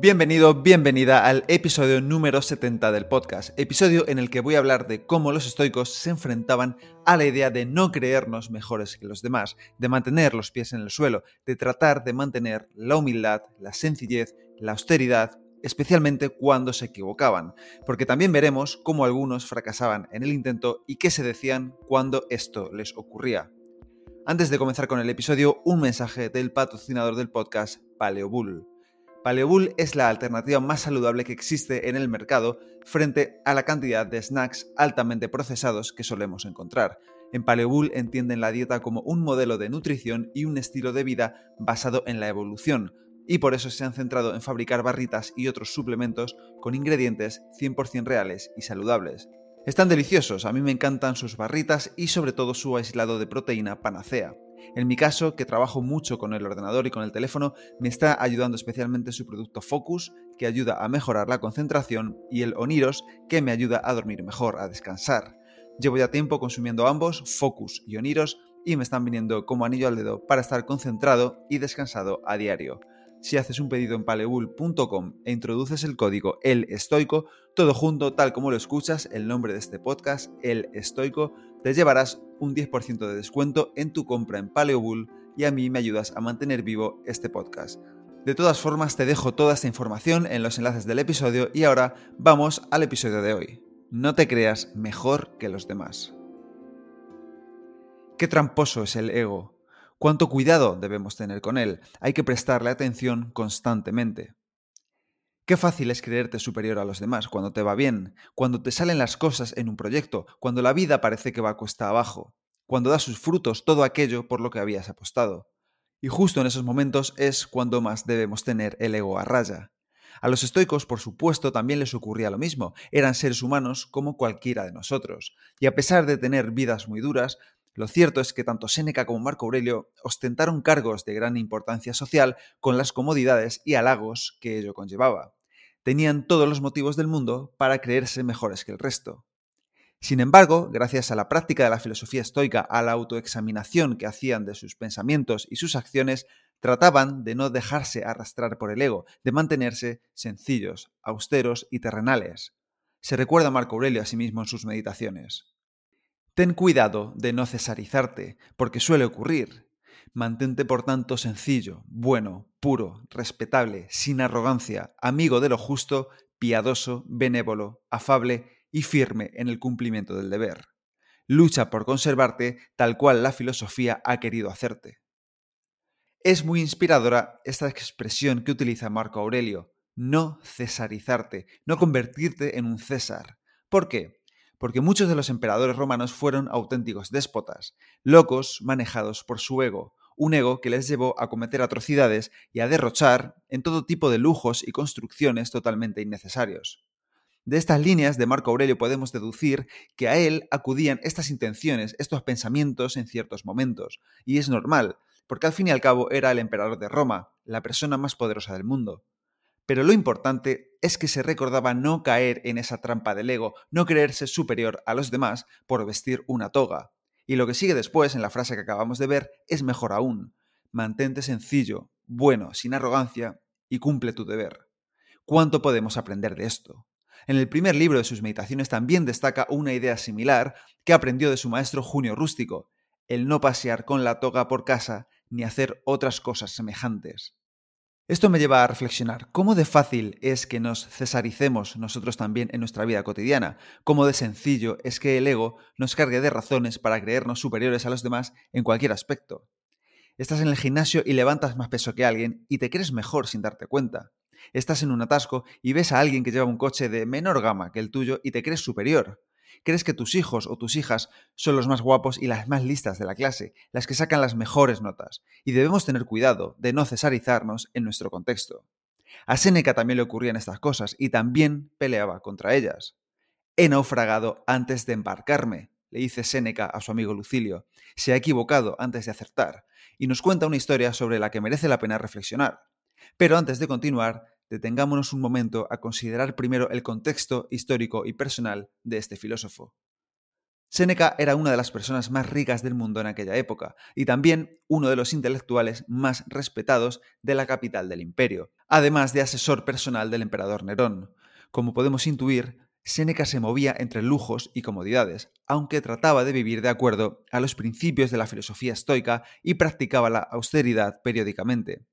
Bienvenido, bienvenida al episodio número 70 del podcast, episodio en el que voy a hablar de cómo los estoicos se enfrentaban a la idea de no creernos mejores que los demás, de mantener los pies en el suelo, de tratar de mantener la humildad, la sencillez, la austeridad, especialmente cuando se equivocaban, porque también veremos cómo algunos fracasaban en el intento y qué se decían cuando esto les ocurría. Antes de comenzar con el episodio, un mensaje del patrocinador del podcast, Paleobull. Paleobull es la alternativa más saludable que existe en el mercado frente a la cantidad de snacks altamente procesados que solemos encontrar. En Paleobull entienden la dieta como un modelo de nutrición y un estilo de vida basado en la evolución, y por eso se han centrado en fabricar barritas y otros suplementos con ingredientes 100% reales y saludables. Están deliciosos, a mí me encantan sus barritas y sobre todo su aislado de proteína panacea. En mi caso, que trabajo mucho con el ordenador y con el teléfono, me está ayudando especialmente su producto Focus, que ayuda a mejorar la concentración, y el Oniros, que me ayuda a dormir mejor, a descansar. Llevo ya tiempo consumiendo ambos, Focus y Oniros, y me están viniendo como anillo al dedo para estar concentrado y descansado a diario. Si haces un pedido en palebull.com e introduces el código El Estoico, todo junto, tal como lo escuchas, el nombre de este podcast, El Estoico, te llevarás un 10% de descuento en tu compra en Paleobull y a mí me ayudas a mantener vivo este podcast. De todas formas, te dejo toda esta información en los enlaces del episodio y ahora vamos al episodio de hoy. No te creas mejor que los demás. Qué tramposo es el ego. Cuánto cuidado debemos tener con él. Hay que prestarle atención constantemente. Qué fácil es creerte superior a los demás cuando te va bien, cuando te salen las cosas en un proyecto, cuando la vida parece que va a cuesta abajo, cuando da sus frutos todo aquello por lo que habías apostado. Y justo en esos momentos es cuando más debemos tener el ego a raya. A los estoicos, por supuesto, también les ocurría lo mismo. Eran seres humanos como cualquiera de nosotros. Y a pesar de tener vidas muy duras, lo cierto es que tanto Séneca como Marco Aurelio ostentaron cargos de gran importancia social con las comodidades y halagos que ello conllevaba. Tenían todos los motivos del mundo para creerse mejores que el resto. Sin embargo, gracias a la práctica de la filosofía estoica, a la autoexaminación que hacían de sus pensamientos y sus acciones, trataban de no dejarse arrastrar por el ego, de mantenerse sencillos, austeros y terrenales. Se recuerda a Marco Aurelio a sí mismo en sus meditaciones. Ten cuidado de no cesarizarte, porque suele ocurrir. Mantente por tanto sencillo, bueno, puro, respetable, sin arrogancia, amigo de lo justo, piadoso, benévolo, afable y firme en el cumplimiento del deber. Lucha por conservarte tal cual la filosofía ha querido hacerte. Es muy inspiradora esta expresión que utiliza Marco Aurelio, no cesarizarte, no convertirte en un César. ¿Por qué? Porque muchos de los emperadores romanos fueron auténticos déspotas, locos manejados por su ego, un ego que les llevó a cometer atrocidades y a derrochar en todo tipo de lujos y construcciones totalmente innecesarios. De estas líneas de Marco Aurelio podemos deducir que a él acudían estas intenciones, estos pensamientos en ciertos momentos, y es normal, porque al fin y al cabo era el emperador de Roma, la persona más poderosa del mundo. Pero lo importante es que se recordaba no caer en esa trampa del ego, no creerse superior a los demás por vestir una toga. Y lo que sigue después, en la frase que acabamos de ver, es mejor aún. Mantente sencillo, bueno, sin arrogancia y cumple tu deber. ¿Cuánto podemos aprender de esto? En el primer libro de sus meditaciones también destaca una idea similar que aprendió de su maestro Junio Rústico, el no pasear con la toga por casa ni hacer otras cosas semejantes. Esto me lleva a reflexionar cómo de fácil es que nos cesaricemos nosotros también en nuestra vida cotidiana, cómo de sencillo es que el ego nos cargue de razones para creernos superiores a los demás en cualquier aspecto. Estás en el gimnasio y levantas más peso que alguien y te crees mejor sin darte cuenta. Estás en un atasco y ves a alguien que lleva un coche de menor gama que el tuyo y te crees superior crees que tus hijos o tus hijas son los más guapos y las más listas de la clase, las que sacan las mejores notas, y debemos tener cuidado de no cesarizarnos en nuestro contexto. A Séneca también le ocurrían estas cosas y también peleaba contra ellas. He naufragado antes de embarcarme, le dice Séneca a su amigo Lucilio, se ha equivocado antes de acertar, y nos cuenta una historia sobre la que merece la pena reflexionar. Pero antes de continuar, detengámonos un momento a considerar primero el contexto histórico y personal de este filósofo. Séneca era una de las personas más ricas del mundo en aquella época y también uno de los intelectuales más respetados de la capital del imperio, además de asesor personal del emperador Nerón. Como podemos intuir, Séneca se movía entre lujos y comodidades, aunque trataba de vivir de acuerdo a los principios de la filosofía estoica y practicaba la austeridad periódicamente.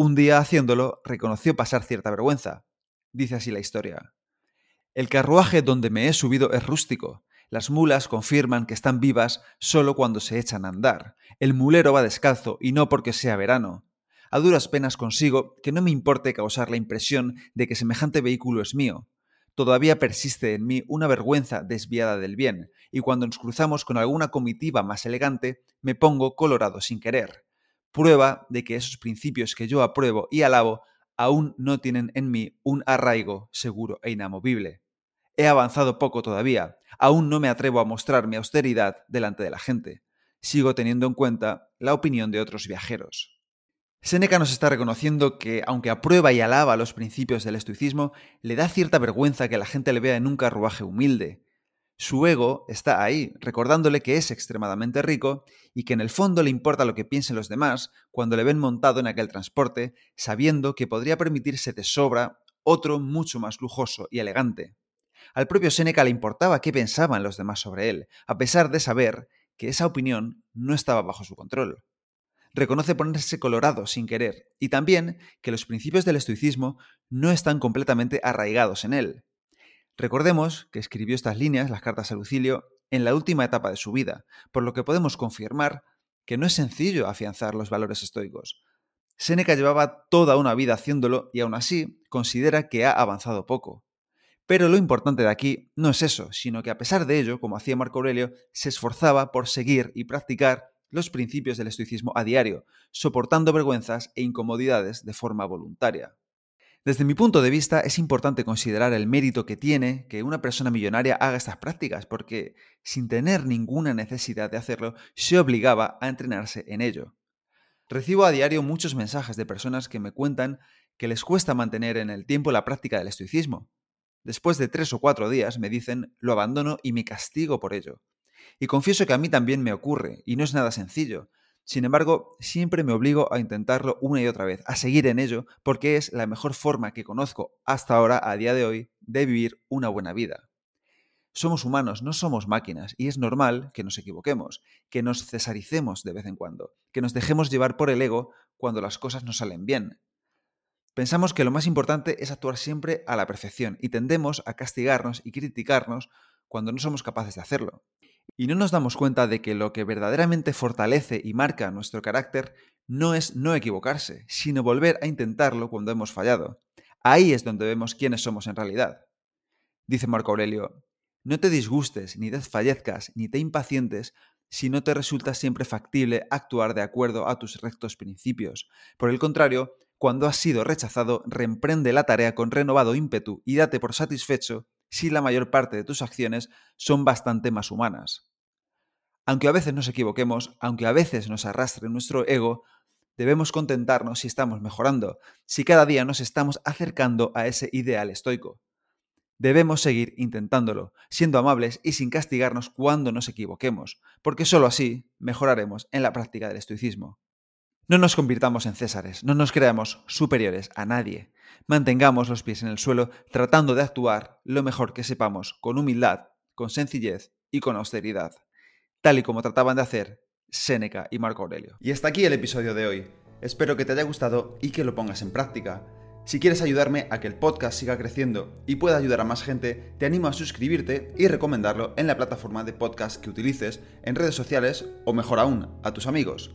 Un día haciéndolo, reconoció pasar cierta vergüenza. Dice así la historia. El carruaje donde me he subido es rústico, las mulas confirman que están vivas solo cuando se echan a andar. El mulero va descalzo y no porque sea verano. A duras penas consigo que no me importe causar la impresión de que semejante vehículo es mío. Todavía persiste en mí una vergüenza desviada del bien, y cuando nos cruzamos con alguna comitiva más elegante, me pongo colorado sin querer. Prueba de que esos principios que yo apruebo y alabo aún no tienen en mí un arraigo seguro e inamovible. He avanzado poco todavía, aún no me atrevo a mostrar mi austeridad delante de la gente. Sigo teniendo en cuenta la opinión de otros viajeros. Séneca nos está reconociendo que, aunque aprueba y alaba los principios del estoicismo, le da cierta vergüenza que la gente le vea en un carruaje humilde. Su ego está ahí, recordándole que es extremadamente rico y que en el fondo le importa lo que piensen los demás cuando le ven montado en aquel transporte, sabiendo que podría permitirse de sobra otro mucho más lujoso y elegante. Al propio Séneca le importaba qué pensaban los demás sobre él, a pesar de saber que esa opinión no estaba bajo su control. Reconoce ponerse colorado sin querer y también que los principios del estoicismo no están completamente arraigados en él. Recordemos que escribió estas líneas, las cartas a Lucilio, en la última etapa de su vida, por lo que podemos confirmar que no es sencillo afianzar los valores estoicos. Séneca llevaba toda una vida haciéndolo y aún así considera que ha avanzado poco. Pero lo importante de aquí no es eso, sino que a pesar de ello, como hacía Marco Aurelio, se esforzaba por seguir y practicar los principios del estoicismo a diario, soportando vergüenzas e incomodidades de forma voluntaria. Desde mi punto de vista, es importante considerar el mérito que tiene que una persona millonaria haga estas prácticas, porque sin tener ninguna necesidad de hacerlo, se obligaba a entrenarse en ello. Recibo a diario muchos mensajes de personas que me cuentan que les cuesta mantener en el tiempo la práctica del estoicismo, Después de tres o cuatro días me dicen lo abandono y me castigo por ello. Y confieso que a mí también me ocurre, y no es nada sencillo. Sin embargo, siempre me obligo a intentarlo una y otra vez, a seguir en ello, porque es la mejor forma que conozco hasta ahora, a día de hoy, de vivir una buena vida. Somos humanos, no somos máquinas, y es normal que nos equivoquemos, que nos cesaricemos de vez en cuando, que nos dejemos llevar por el ego cuando las cosas no salen bien. Pensamos que lo más importante es actuar siempre a la perfección y tendemos a castigarnos y criticarnos cuando no somos capaces de hacerlo. Y no nos damos cuenta de que lo que verdaderamente fortalece y marca nuestro carácter no es no equivocarse, sino volver a intentarlo cuando hemos fallado. Ahí es donde vemos quiénes somos en realidad. Dice Marco Aurelio, no te disgustes, ni desfallezcas, ni te impacientes si no te resulta siempre factible actuar de acuerdo a tus rectos principios. Por el contrario, cuando has sido rechazado, reemprende la tarea con renovado ímpetu y date por satisfecho si la mayor parte de tus acciones son bastante más humanas. Aunque a veces nos equivoquemos, aunque a veces nos arrastre nuestro ego, debemos contentarnos si estamos mejorando, si cada día nos estamos acercando a ese ideal estoico. Debemos seguir intentándolo, siendo amables y sin castigarnos cuando nos equivoquemos, porque sólo así mejoraremos en la práctica del estoicismo. No nos convirtamos en césares, no nos creamos superiores a nadie. Mantengamos los pies en el suelo tratando de actuar lo mejor que sepamos, con humildad, con sencillez y con austeridad, tal y como trataban de hacer Séneca y Marco Aurelio. Y hasta aquí el episodio de hoy. Espero que te haya gustado y que lo pongas en práctica. Si quieres ayudarme a que el podcast siga creciendo y pueda ayudar a más gente, te animo a suscribirte y recomendarlo en la plataforma de podcast que utilices, en redes sociales o mejor aún, a tus amigos.